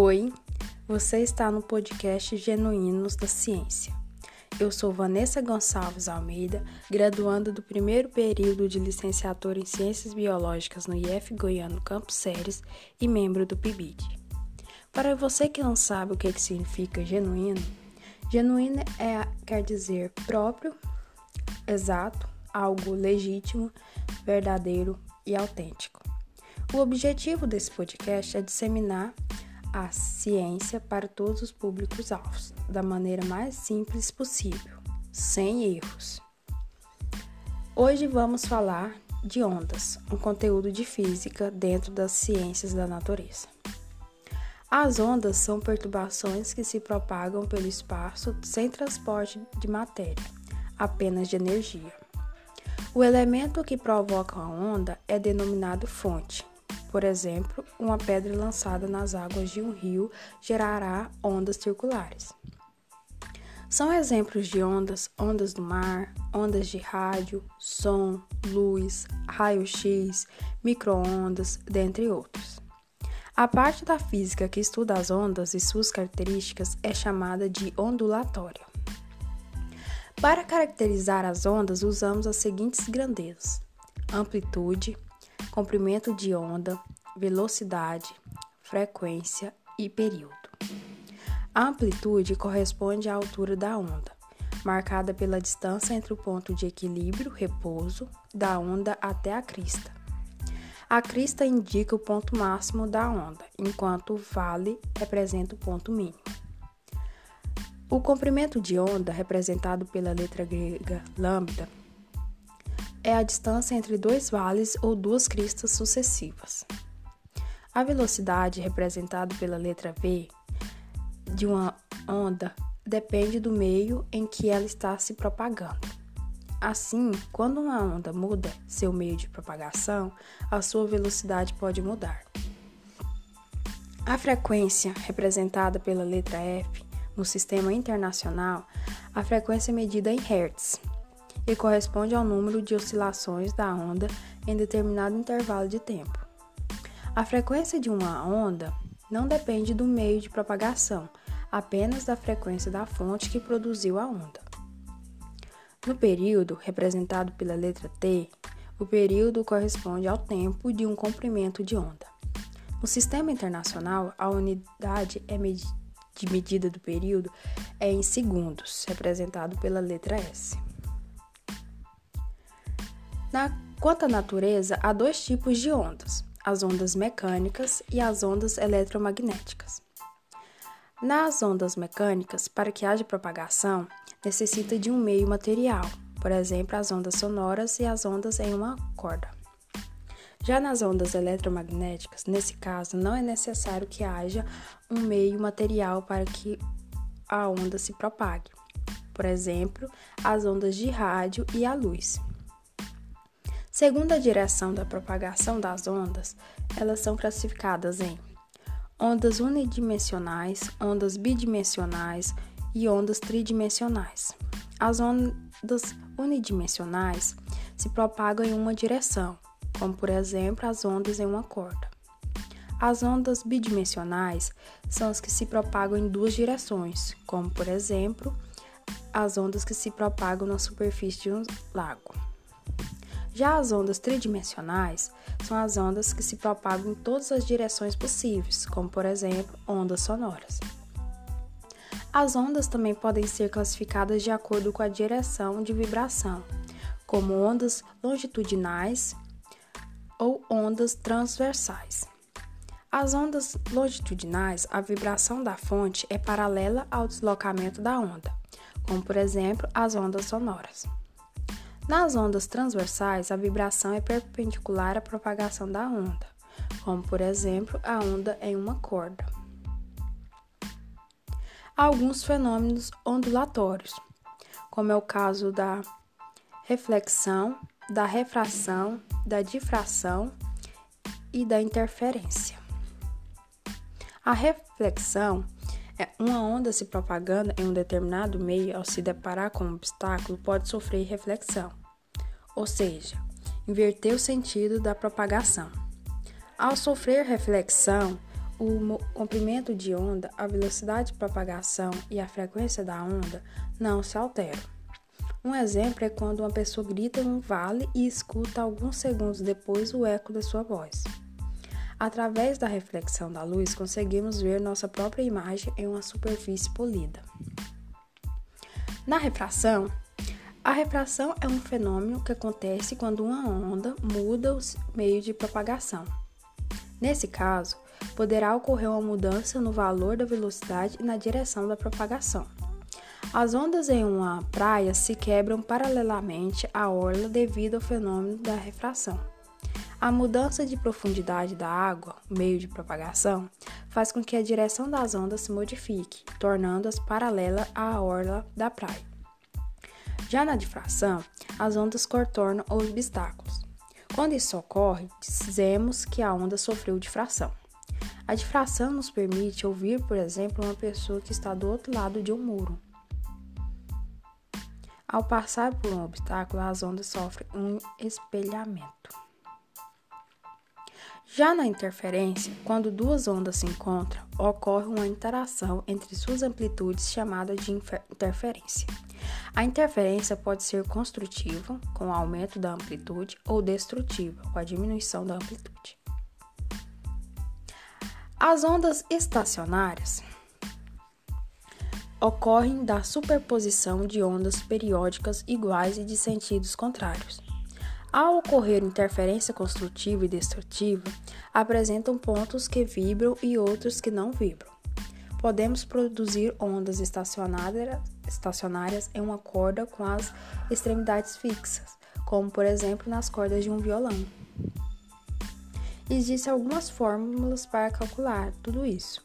Oi, você está no podcast Genuínos da Ciência. Eu sou Vanessa Gonçalves Almeida, graduanda do primeiro período de licenciatura em Ciências Biológicas no IF Goiano Campos Séries e membro do PIBID. Para você que não sabe o que, que significa genuíno, genuíno é, quer dizer próprio, exato, algo legítimo, verdadeiro e autêntico. O objetivo desse podcast é disseminar a ciência para todos os públicos-alvos, da maneira mais simples possível, sem erros. Hoje vamos falar de ondas, um conteúdo de física dentro das ciências da natureza. As ondas são perturbações que se propagam pelo espaço sem transporte de matéria, apenas de energia. O elemento que provoca a onda é denominado fonte, por exemplo, uma pedra lançada nas águas de um rio gerará ondas circulares. São exemplos de ondas ondas do mar, ondas de rádio, som, luz, raio-x, microondas, dentre outros. A parte da física que estuda as ondas e suas características é chamada de ondulatória. Para caracterizar as ondas, usamos as seguintes grandezas: amplitude, comprimento de onda, velocidade, frequência e período. A amplitude corresponde à altura da onda, marcada pela distância entre o ponto de equilíbrio, repouso, da onda até a crista. A crista indica o ponto máximo da onda, enquanto o vale representa o ponto mínimo. O comprimento de onda, representado pela letra grega lambda, é a distância entre dois vales ou duas cristas sucessivas. A velocidade, representada pela letra V, de uma onda depende do meio em que ela está se propagando. Assim, quando uma onda muda seu meio de propagação, a sua velocidade pode mudar. A frequência, representada pela letra F, no sistema internacional, a frequência é medida em Hertz, e corresponde ao número de oscilações da onda em determinado intervalo de tempo. A frequência de uma onda não depende do meio de propagação, apenas da frequência da fonte que produziu a onda. No período, representado pela letra T, o período corresponde ao tempo de um comprimento de onda. No sistema internacional, a unidade é de medida do período é em segundos, representado pela letra S. Na, quanto à natureza, há dois tipos de ondas: as ondas mecânicas e as ondas eletromagnéticas. Nas ondas mecânicas, para que haja propagação, necessita de um meio material, por exemplo, as ondas sonoras e as ondas em uma corda. Já nas ondas eletromagnéticas, nesse caso, não é necessário que haja um meio material para que a onda se propague. Por exemplo, as ondas de rádio e a luz. Segundo a direção da propagação das ondas, elas são classificadas em ondas unidimensionais, ondas bidimensionais e ondas tridimensionais. As ondas unidimensionais se propagam em uma direção, como por exemplo as ondas em uma corda. As ondas bidimensionais são as que se propagam em duas direções, como por exemplo as ondas que se propagam na superfície de um lago. Já as ondas tridimensionais são as ondas que se propagam em todas as direções possíveis, como por exemplo ondas sonoras. As ondas também podem ser classificadas de acordo com a direção de vibração, como ondas longitudinais ou ondas transversais. As ondas longitudinais, a vibração da fonte é paralela ao deslocamento da onda, como por exemplo as ondas sonoras. Nas ondas transversais, a vibração é perpendicular à propagação da onda, como por exemplo a onda em uma corda. Há alguns fenômenos ondulatórios, como é o caso da reflexão, da refração, da difração e da interferência. A reflexão é uma onda se propagando em um determinado meio ao se deparar com um obstáculo pode sofrer reflexão, ou seja, inverter o sentido da propagação. Ao sofrer reflexão, o comprimento de onda, a velocidade de propagação e a frequência da onda não se alteram. Um exemplo é quando uma pessoa grita em um vale e escuta alguns segundos depois o eco da sua voz. Através da reflexão da luz, conseguimos ver nossa própria imagem em uma superfície polida. Na refração, a refração é um fenômeno que acontece quando uma onda muda o meio de propagação. Nesse caso, poderá ocorrer uma mudança no valor da velocidade e na direção da propagação. As ondas em uma praia se quebram paralelamente à orla devido ao fenômeno da refração. A mudança de profundidade da água, meio de propagação, faz com que a direção das ondas se modifique, tornando-as paralela à orla da praia. Já na difração, as ondas contornam os obstáculos. Quando isso ocorre, dizemos que a onda sofreu difração. A difração nos permite ouvir, por exemplo, uma pessoa que está do outro lado de um muro. Ao passar por um obstáculo, as ondas sofrem um espelhamento. Já na interferência, quando duas ondas se encontram, ocorre uma interação entre suas amplitudes chamada de interferência. A interferência pode ser construtiva, com o aumento da amplitude, ou destrutiva, com a diminuição da amplitude. As ondas estacionárias ocorrem da superposição de ondas periódicas iguais e de sentidos contrários. Ao ocorrer interferência construtiva e destrutiva, apresentam pontos que vibram e outros que não vibram. Podemos produzir ondas estacionárias em uma corda com as extremidades fixas, como por exemplo nas cordas de um violão. Existem algumas fórmulas para calcular tudo isso.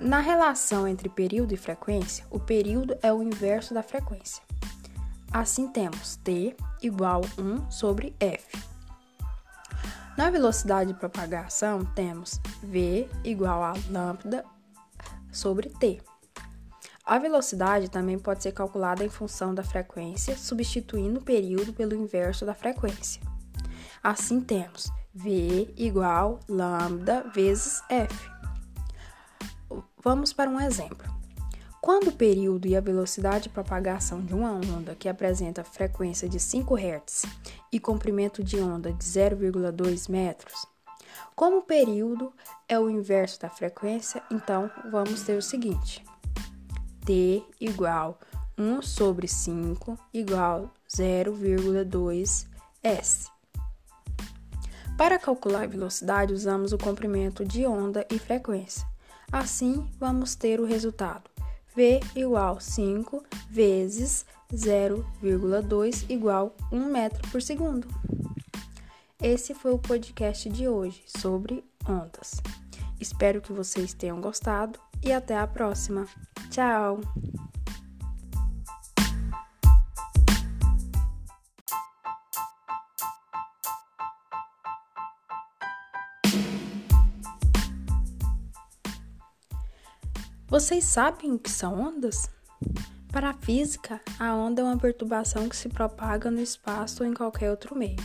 Na relação entre período e frequência, o período é o inverso da frequência. Assim temos t igual 1 sobre f. Na velocidade de propagação, temos v igual a lambda sobre t. A velocidade também pode ser calculada em função da frequência, substituindo o período pelo inverso da frequência. Assim temos V igual lambda vezes F. Vamos para um exemplo. Quando o período e a velocidade de propagação de uma onda que apresenta frequência de 5 Hz e comprimento de onda de 0,2 metros, como o período é o inverso da frequência, então vamos ter o seguinte: T igual 1 sobre 5 igual 0,2 S. Para calcular a velocidade, usamos o comprimento de onda e frequência. Assim, vamos ter o resultado: V igual 5 vezes 0,2 igual 1 metro por segundo. Esse foi o podcast de hoje sobre ondas. Espero que vocês tenham gostado e até a próxima. Tchau! Vocês sabem o que são ondas? Para a física, a onda é uma perturbação que se propaga no espaço ou em qualquer outro meio.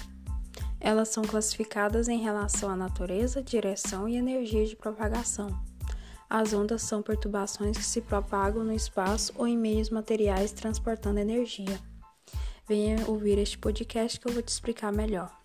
Elas são classificadas em relação à natureza, direção e energia de propagação. As ondas são perturbações que se propagam no espaço ou em meios materiais transportando energia. Venha ouvir este podcast que eu vou te explicar melhor.